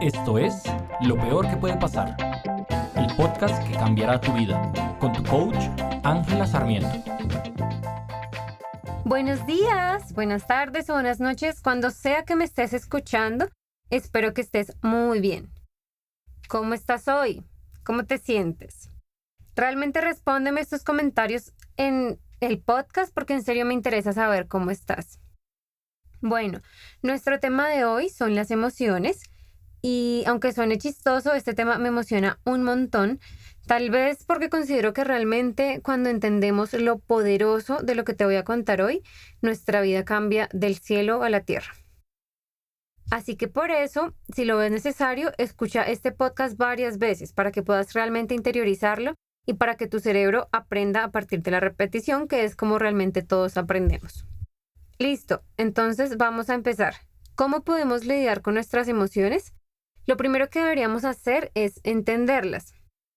Esto es Lo Peor que puede pasar, el podcast que cambiará tu vida, con tu coach Ángela Sarmiento. Buenos días, buenas tardes o buenas noches, cuando sea que me estés escuchando, espero que estés muy bien. ¿Cómo estás hoy? ¿Cómo te sientes? Realmente respóndeme estos comentarios en el podcast porque en serio me interesa saber cómo estás. Bueno, nuestro tema de hoy son las emociones y aunque suene chistoso, este tema me emociona un montón, tal vez porque considero que realmente cuando entendemos lo poderoso de lo que te voy a contar hoy, nuestra vida cambia del cielo a la tierra. Así que por eso, si lo ves necesario, escucha este podcast varias veces para que puedas realmente interiorizarlo y para que tu cerebro aprenda a partir de la repetición, que es como realmente todos aprendemos. Listo, entonces vamos a empezar. ¿Cómo podemos lidiar con nuestras emociones? Lo primero que deberíamos hacer es entenderlas.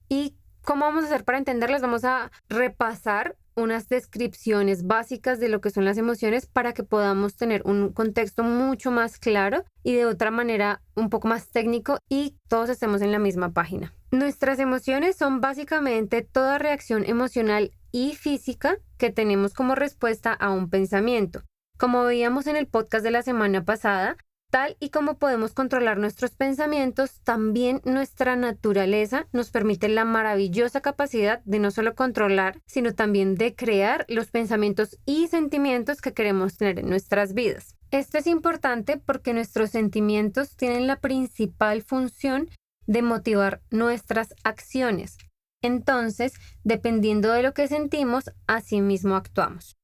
¿Y cómo vamos a hacer para entenderlas? Vamos a repasar unas descripciones básicas de lo que son las emociones para que podamos tener un contexto mucho más claro y de otra manera un poco más técnico y todos estemos en la misma página. Nuestras emociones son básicamente toda reacción emocional y física que tenemos como respuesta a un pensamiento. Como veíamos en el podcast de la semana pasada, Tal y como podemos controlar nuestros pensamientos, también nuestra naturaleza nos permite la maravillosa capacidad de no solo controlar, sino también de crear los pensamientos y sentimientos que queremos tener en nuestras vidas. Esto es importante porque nuestros sentimientos tienen la principal función de motivar nuestras acciones. Entonces, dependiendo de lo que sentimos, así mismo actuamos.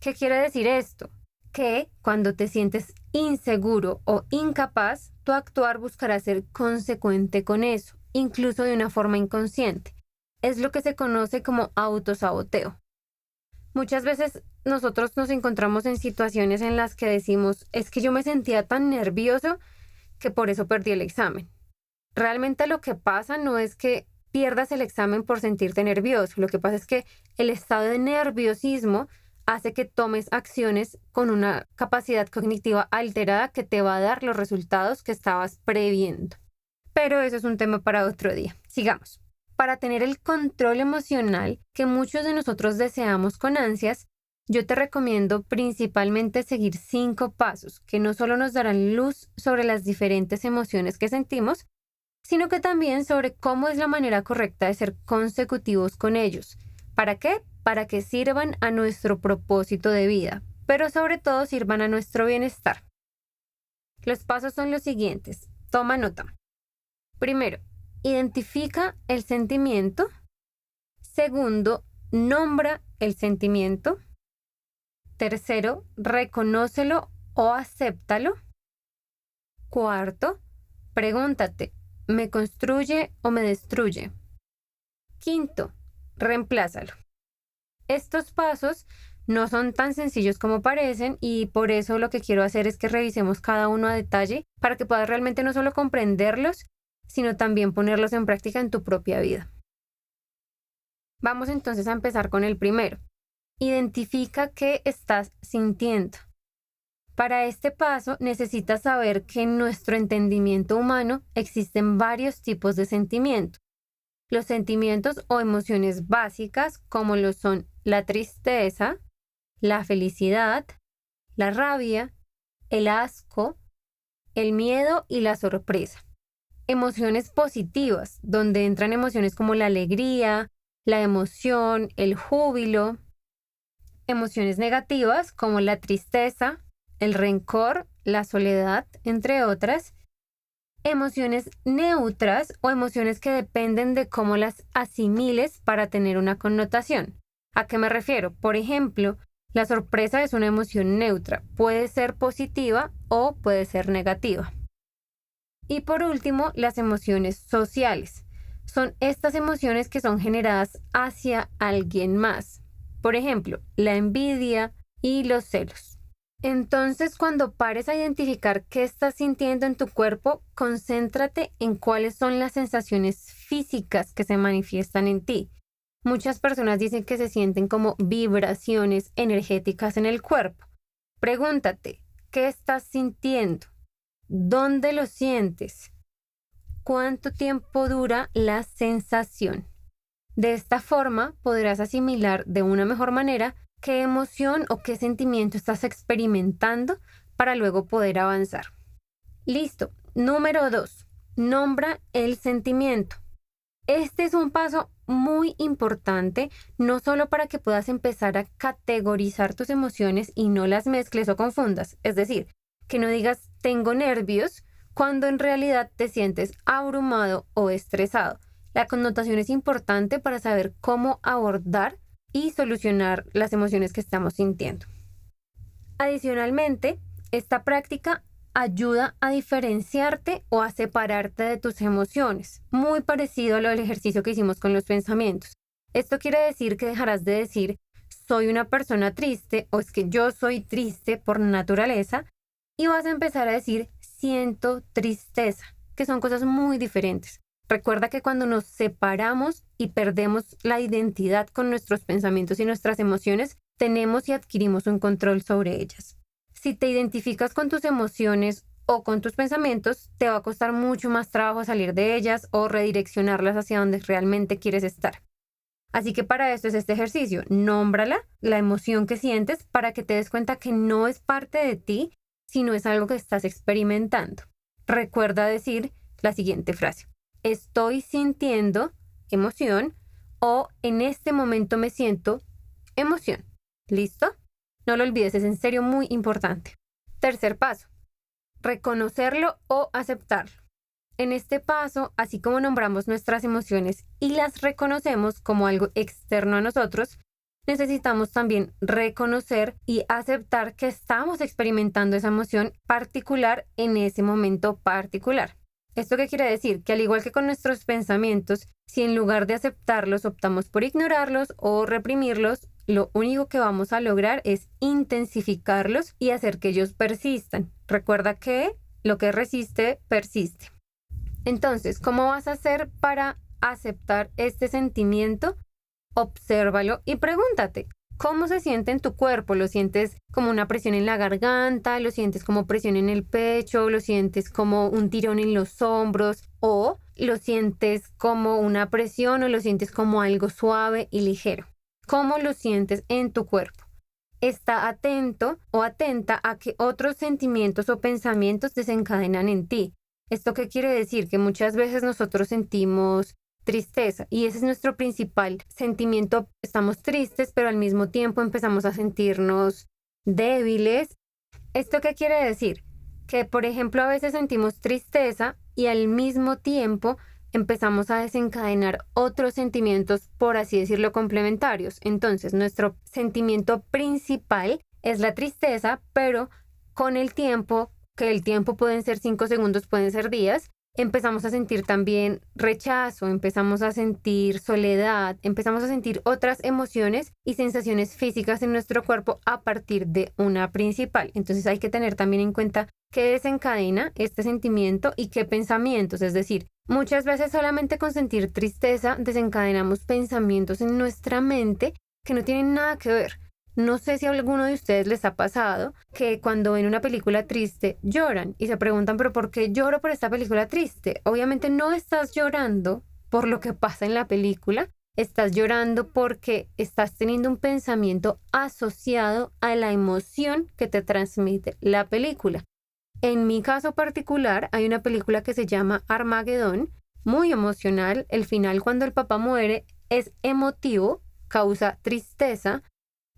¿Qué quiere decir esto? Que cuando te sientes inseguro o incapaz, tu actuar buscará ser consecuente con eso, incluso de una forma inconsciente. Es lo que se conoce como autosaboteo. Muchas veces nosotros nos encontramos en situaciones en las que decimos, es que yo me sentía tan nervioso que por eso perdí el examen. Realmente lo que pasa no es que pierdas el examen por sentirte nervioso, lo que pasa es que el estado de nerviosismo hace que tomes acciones con una capacidad cognitiva alterada que te va a dar los resultados que estabas previendo. Pero eso es un tema para otro día. Sigamos. Para tener el control emocional que muchos de nosotros deseamos con ansias, yo te recomiendo principalmente seguir cinco pasos que no solo nos darán luz sobre las diferentes emociones que sentimos, sino que también sobre cómo es la manera correcta de ser consecutivos con ellos. ¿Para qué? Para que sirvan a nuestro propósito de vida, pero sobre todo sirvan a nuestro bienestar. Los pasos son los siguientes. Toma nota. Primero, identifica el sentimiento. Segundo, nombra el sentimiento. Tercero, reconócelo o acéptalo. Cuarto, pregúntate, ¿me construye o me destruye? Quinto, reemplázalo. Estos pasos no son tan sencillos como parecen y por eso lo que quiero hacer es que revisemos cada uno a detalle para que puedas realmente no solo comprenderlos, sino también ponerlos en práctica en tu propia vida. Vamos entonces a empezar con el primero. Identifica qué estás sintiendo. Para este paso necesitas saber que en nuestro entendimiento humano existen varios tipos de sentimientos. Los sentimientos o emociones básicas como lo son la tristeza, la felicidad, la rabia, el asco, el miedo y la sorpresa. Emociones positivas, donde entran emociones como la alegría, la emoción, el júbilo. Emociones negativas como la tristeza, el rencor, la soledad, entre otras. Emociones neutras o emociones que dependen de cómo las asimiles para tener una connotación. ¿A qué me refiero? Por ejemplo, la sorpresa es una emoción neutra, puede ser positiva o puede ser negativa. Y por último, las emociones sociales. Son estas emociones que son generadas hacia alguien más. Por ejemplo, la envidia y los celos. Entonces, cuando pares a identificar qué estás sintiendo en tu cuerpo, concéntrate en cuáles son las sensaciones físicas que se manifiestan en ti. Muchas personas dicen que se sienten como vibraciones energéticas en el cuerpo. Pregúntate, ¿qué estás sintiendo? ¿Dónde lo sientes? ¿Cuánto tiempo dura la sensación? De esta forma podrás asimilar de una mejor manera qué emoción o qué sentimiento estás experimentando para luego poder avanzar. Listo. Número 2. Nombra el sentimiento. Este es un paso muy importante, no solo para que puedas empezar a categorizar tus emociones y no las mezcles o confundas. Es decir, que no digas tengo nervios cuando en realidad te sientes abrumado o estresado. La connotación es importante para saber cómo abordar y solucionar las emociones que estamos sintiendo. Adicionalmente, esta práctica ayuda a diferenciarte o a separarte de tus emociones, muy parecido a lo del ejercicio que hicimos con los pensamientos. Esto quiere decir que dejarás de decir soy una persona triste o es que yo soy triste por naturaleza y vas a empezar a decir siento tristeza, que son cosas muy diferentes. Recuerda que cuando nos separamos y perdemos la identidad con nuestros pensamientos y nuestras emociones, tenemos y adquirimos un control sobre ellas. Si te identificas con tus emociones o con tus pensamientos, te va a costar mucho más trabajo salir de ellas o redireccionarlas hacia donde realmente quieres estar. Así que para esto es este ejercicio. Nómbrala, la emoción que sientes, para que te des cuenta que no es parte de ti, sino es algo que estás experimentando. Recuerda decir la siguiente frase. Estoy sintiendo emoción o en este momento me siento emoción. ¿Listo? No lo olvides, es en serio muy importante. Tercer paso, reconocerlo o aceptarlo. En este paso, así como nombramos nuestras emociones y las reconocemos como algo externo a nosotros, necesitamos también reconocer y aceptar que estamos experimentando esa emoción particular en ese momento particular. ¿Esto qué quiere decir? Que al igual que con nuestros pensamientos, si en lugar de aceptarlos optamos por ignorarlos o reprimirlos, lo único que vamos a lograr es intensificarlos y hacer que ellos persistan. Recuerda que lo que resiste, persiste. Entonces, ¿cómo vas a hacer para aceptar este sentimiento? Obsérvalo y pregúntate, ¿cómo se siente en tu cuerpo? ¿Lo sientes como una presión en la garganta? ¿Lo sientes como presión en el pecho? ¿Lo sientes como un tirón en los hombros? ¿O lo sientes como una presión o lo sientes como algo suave y ligero? Cómo lo sientes en tu cuerpo. Está atento o atenta a que otros sentimientos o pensamientos desencadenan en ti. ¿Esto qué quiere decir? Que muchas veces nosotros sentimos tristeza y ese es nuestro principal sentimiento. Estamos tristes, pero al mismo tiempo empezamos a sentirnos débiles. ¿Esto qué quiere decir? Que, por ejemplo, a veces sentimos tristeza y al mismo tiempo empezamos a desencadenar otros sentimientos, por así decirlo, complementarios. Entonces, nuestro sentimiento principal es la tristeza, pero con el tiempo, que el tiempo pueden ser cinco segundos, pueden ser días, empezamos a sentir también rechazo, empezamos a sentir soledad, empezamos a sentir otras emociones y sensaciones físicas en nuestro cuerpo a partir de una principal. Entonces hay que tener también en cuenta qué desencadena este sentimiento y qué pensamientos, es decir, Muchas veces solamente con sentir tristeza desencadenamos pensamientos en nuestra mente que no tienen nada que ver. No sé si a alguno de ustedes les ha pasado que cuando ven una película triste lloran y se preguntan, pero ¿por qué lloro por esta película triste? Obviamente no estás llorando por lo que pasa en la película, estás llorando porque estás teniendo un pensamiento asociado a la emoción que te transmite la película. En mi caso particular, hay una película que se llama Armagedón, muy emocional. El final, cuando el papá muere, es emotivo, causa tristeza,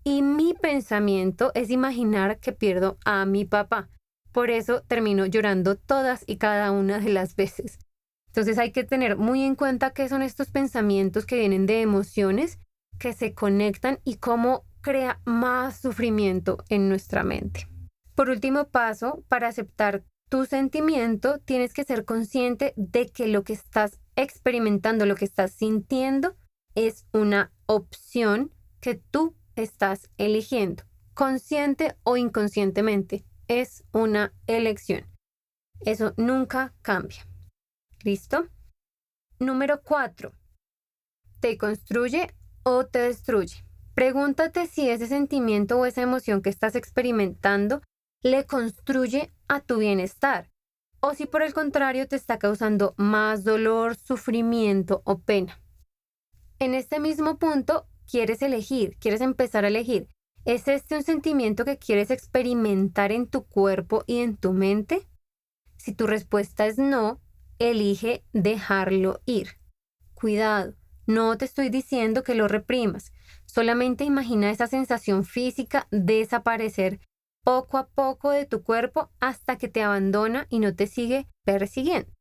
y mi pensamiento es imaginar que pierdo a mi papá. Por eso termino llorando todas y cada una de las veces. Entonces hay que tener muy en cuenta qué son estos pensamientos que vienen de emociones que se conectan y cómo crea más sufrimiento en nuestra mente. Por último paso, para aceptar tu sentimiento, tienes que ser consciente de que lo que estás experimentando, lo que estás sintiendo, es una opción que tú estás eligiendo, consciente o inconscientemente. Es una elección. Eso nunca cambia. ¿Listo? Número cuatro. ¿Te construye o te destruye? Pregúntate si ese sentimiento o esa emoción que estás experimentando le construye a tu bienestar. o si por el contrario te está causando más dolor, sufrimiento o pena. En este mismo punto, quieres elegir, quieres empezar a elegir. ¿Es este un sentimiento que quieres experimentar en tu cuerpo y en tu mente? Si tu respuesta es no, elige dejarlo ir. Cuidado, no te estoy diciendo que lo reprimas, solamente imagina esa sensación física desaparecer poco a poco de tu cuerpo hasta que te abandona y no te sigue persiguiendo.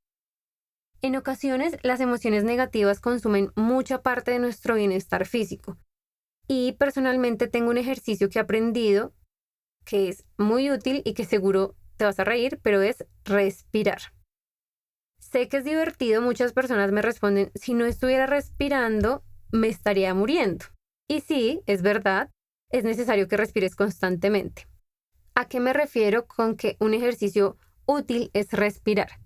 En ocasiones, las emociones negativas consumen mucha parte de nuestro bienestar físico. Y personalmente tengo un ejercicio que he aprendido que es muy útil y que seguro te vas a reír, pero es respirar. Sé que es divertido, muchas personas me responden, si no estuviera respirando, me estaría muriendo. Y sí, es verdad, es necesario que respires constantemente. ¿A qué me refiero con que un ejercicio útil es respirar?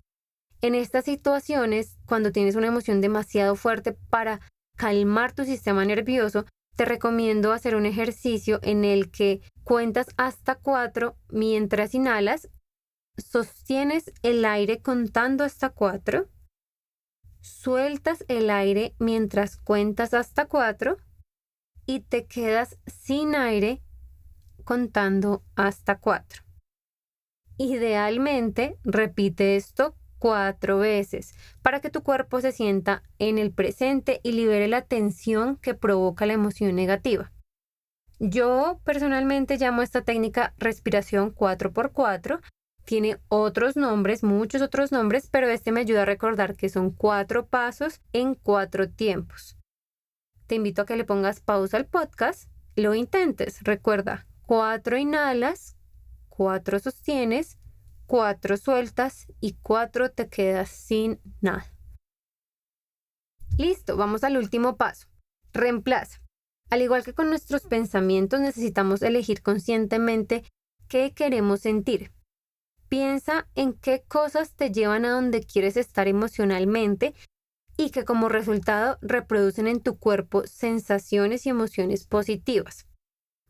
En estas situaciones, cuando tienes una emoción demasiado fuerte para calmar tu sistema nervioso, te recomiendo hacer un ejercicio en el que cuentas hasta cuatro mientras inhalas, sostienes el aire contando hasta cuatro, sueltas el aire mientras cuentas hasta cuatro y te quedas sin aire contando hasta cuatro. Idealmente, repite esto cuatro veces para que tu cuerpo se sienta en el presente y libere la tensión que provoca la emoción negativa. Yo personalmente llamo esta técnica respiración 4x4. Tiene otros nombres, muchos otros nombres, pero este me ayuda a recordar que son cuatro pasos en cuatro tiempos. Te invito a que le pongas pausa al podcast, lo intentes. Recuerda, cuatro inhalas, cuatro sostienes, cuatro sueltas y cuatro te quedas sin nada. Listo, vamos al último paso. Reemplaza. Al igual que con nuestros pensamientos, necesitamos elegir conscientemente qué queremos sentir. Piensa en qué cosas te llevan a donde quieres estar emocionalmente y que como resultado reproducen en tu cuerpo sensaciones y emociones positivas.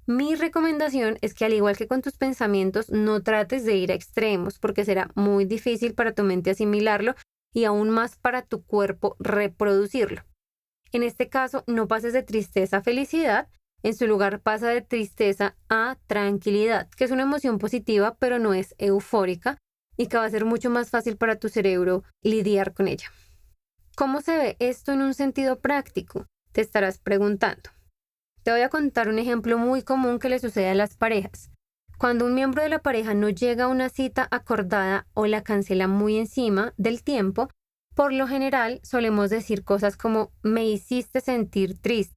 Mi recomendación es que al igual que con tus pensamientos, no trates de ir a extremos porque será muy difícil para tu mente asimilarlo y aún más para tu cuerpo reproducirlo. En este caso, no pases de tristeza a felicidad, en su lugar pasa de tristeza a tranquilidad, que es una emoción positiva pero no es eufórica y que va a ser mucho más fácil para tu cerebro lidiar con ella. ¿Cómo se ve esto en un sentido práctico? Te estarás preguntando. Te voy a contar un ejemplo muy común que le sucede a las parejas. Cuando un miembro de la pareja no llega a una cita acordada o la cancela muy encima del tiempo, por lo general solemos decir cosas como me hiciste sentir triste.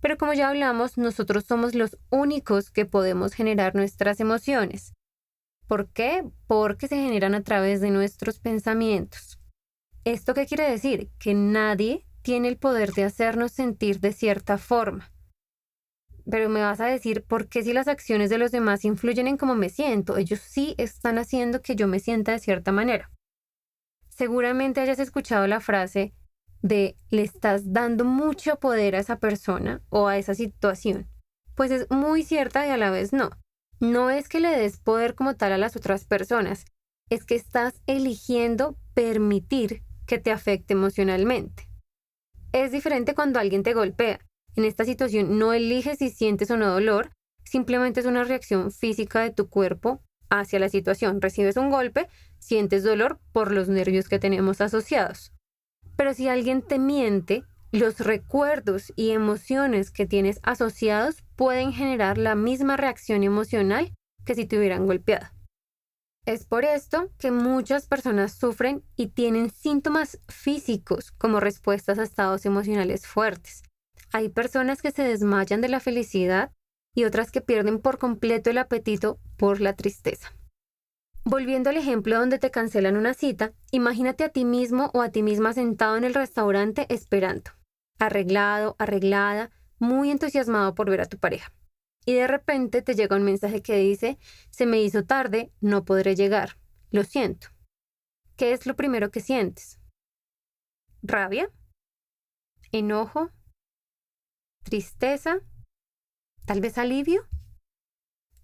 Pero como ya hablamos, nosotros somos los únicos que podemos generar nuestras emociones. ¿Por qué? Porque se generan a través de nuestros pensamientos. ¿Esto qué quiere decir? Que nadie tiene el poder de hacernos sentir de cierta forma pero me vas a decir, ¿por qué si las acciones de los demás influyen en cómo me siento? Ellos sí están haciendo que yo me sienta de cierta manera. Seguramente hayas escuchado la frase de le estás dando mucho poder a esa persona o a esa situación. Pues es muy cierta y a la vez no. No es que le des poder como tal a las otras personas, es que estás eligiendo permitir que te afecte emocionalmente. Es diferente cuando alguien te golpea. En esta situación no eliges si sientes o no dolor, simplemente es una reacción física de tu cuerpo hacia la situación. Recibes un golpe, sientes dolor por los nervios que tenemos asociados. Pero si alguien te miente, los recuerdos y emociones que tienes asociados pueden generar la misma reacción emocional que si te hubieran golpeado. Es por esto que muchas personas sufren y tienen síntomas físicos como respuestas a estados emocionales fuertes. Hay personas que se desmayan de la felicidad y otras que pierden por completo el apetito por la tristeza. Volviendo al ejemplo donde te cancelan una cita, imagínate a ti mismo o a ti misma sentado en el restaurante esperando, arreglado, arreglada, muy entusiasmado por ver a tu pareja. Y de repente te llega un mensaje que dice, se me hizo tarde, no podré llegar, lo siento. ¿Qué es lo primero que sientes? ¿Rabia? ¿Enojo? Tristeza, tal vez alivio.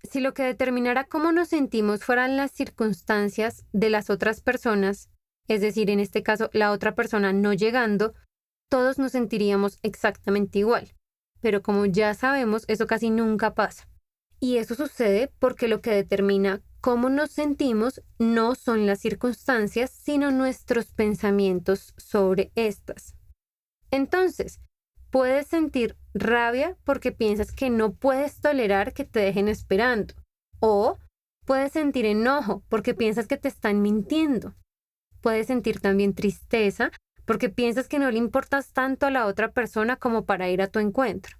Si lo que determinara cómo nos sentimos fueran las circunstancias de las otras personas, es decir, en este caso la otra persona no llegando, todos nos sentiríamos exactamente igual. Pero como ya sabemos, eso casi nunca pasa. Y eso sucede porque lo que determina cómo nos sentimos no son las circunstancias, sino nuestros pensamientos sobre estas. Entonces, puedes sentir rabia porque piensas que no puedes tolerar que te dejen esperando. O puedes sentir enojo porque piensas que te están mintiendo. Puedes sentir también tristeza porque piensas que no le importas tanto a la otra persona como para ir a tu encuentro.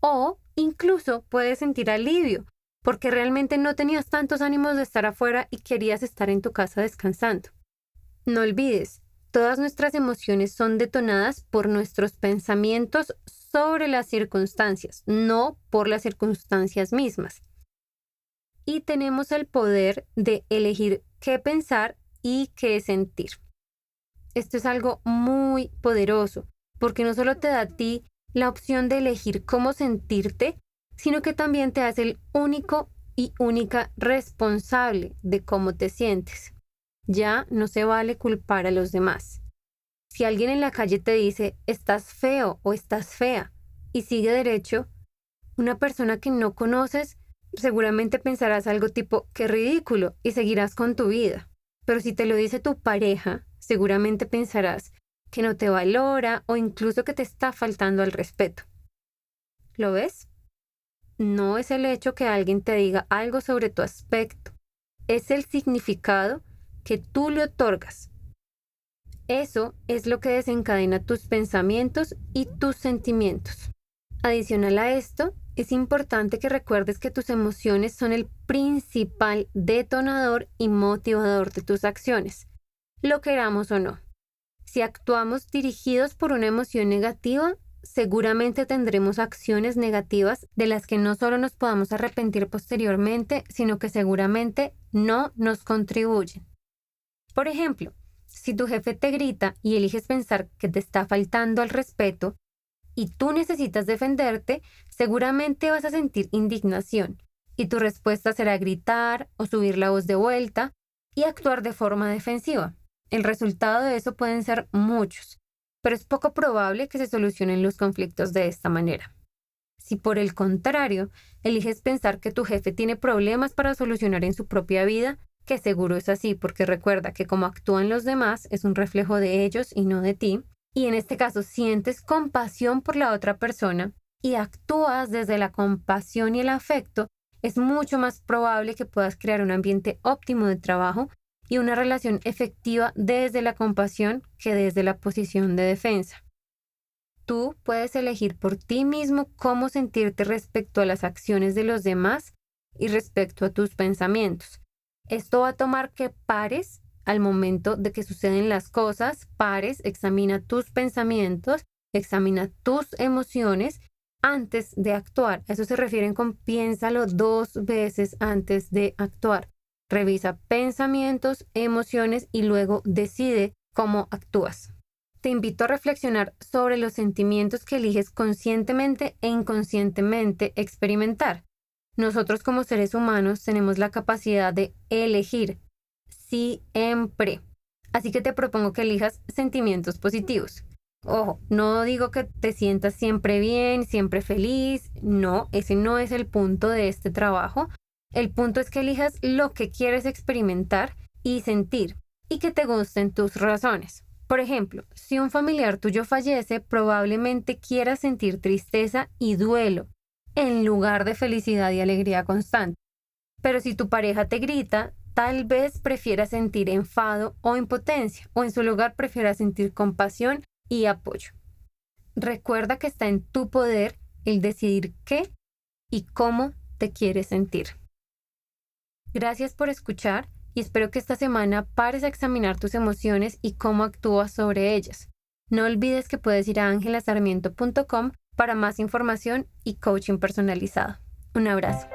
O incluso puedes sentir alivio porque realmente no tenías tantos ánimos de estar afuera y querías estar en tu casa descansando. No olvides, todas nuestras emociones son detonadas por nuestros pensamientos sobre las circunstancias, no por las circunstancias mismas. Y tenemos el poder de elegir qué pensar y qué sentir. Esto es algo muy poderoso, porque no solo te da a ti la opción de elegir cómo sentirte, sino que también te hace el único y única responsable de cómo te sientes. Ya no se vale culpar a los demás. Si alguien en la calle te dice estás feo o estás fea y sigue derecho, una persona que no conoces seguramente pensarás algo tipo qué ridículo y seguirás con tu vida. Pero si te lo dice tu pareja, seguramente pensarás que no te valora o incluso que te está faltando al respeto. ¿Lo ves? No es el hecho que alguien te diga algo sobre tu aspecto, es el significado que tú le otorgas. Eso es lo que desencadena tus pensamientos y tus sentimientos. Adicional a esto, es importante que recuerdes que tus emociones son el principal detonador y motivador de tus acciones, lo queramos o no. Si actuamos dirigidos por una emoción negativa, seguramente tendremos acciones negativas de las que no solo nos podamos arrepentir posteriormente, sino que seguramente no nos contribuyen. Por ejemplo, si tu jefe te grita y eliges pensar que te está faltando al respeto y tú necesitas defenderte, seguramente vas a sentir indignación y tu respuesta será gritar o subir la voz de vuelta y actuar de forma defensiva. El resultado de eso pueden ser muchos, pero es poco probable que se solucionen los conflictos de esta manera. Si por el contrario eliges pensar que tu jefe tiene problemas para solucionar en su propia vida, que seguro es así porque recuerda que como actúan los demás es un reflejo de ellos y no de ti, y en este caso sientes compasión por la otra persona y actúas desde la compasión y el afecto, es mucho más probable que puedas crear un ambiente óptimo de trabajo y una relación efectiva desde la compasión que desde la posición de defensa. Tú puedes elegir por ti mismo cómo sentirte respecto a las acciones de los demás y respecto a tus pensamientos. Esto va a tomar que pares al momento de que suceden las cosas, pares, examina tus pensamientos, examina tus emociones antes de actuar. eso se refieren con piénsalo dos veces antes de actuar. Revisa pensamientos, emociones y luego decide cómo actúas. Te invito a reflexionar sobre los sentimientos que eliges conscientemente e inconscientemente experimentar. Nosotros como seres humanos tenemos la capacidad de elegir siempre. Así que te propongo que elijas sentimientos positivos. Ojo, no digo que te sientas siempre bien, siempre feliz. No, ese no es el punto de este trabajo. El punto es que elijas lo que quieres experimentar y sentir y que te gusten tus razones. Por ejemplo, si un familiar tuyo fallece, probablemente quieras sentir tristeza y duelo en lugar de felicidad y alegría constante. Pero si tu pareja te grita, tal vez prefieras sentir enfado o impotencia, o en su lugar prefieras sentir compasión y apoyo. Recuerda que está en tu poder el decidir qué y cómo te quieres sentir. Gracias por escuchar y espero que esta semana pares a examinar tus emociones y cómo actúas sobre ellas. No olvides que puedes ir a angelasarmiento.com para más información y coaching personalizado. Un abrazo.